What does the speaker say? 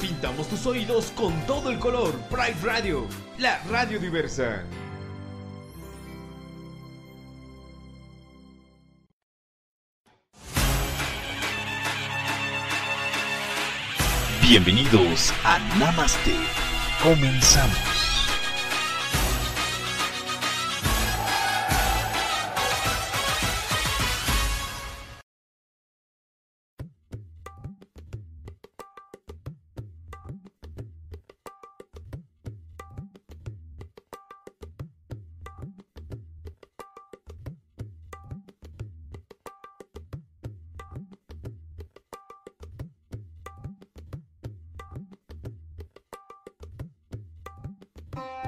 Pintamos tus oídos con todo el color. Pride Radio, la radio diversa. Bienvenidos a Namaste. Comenzamos. Bye.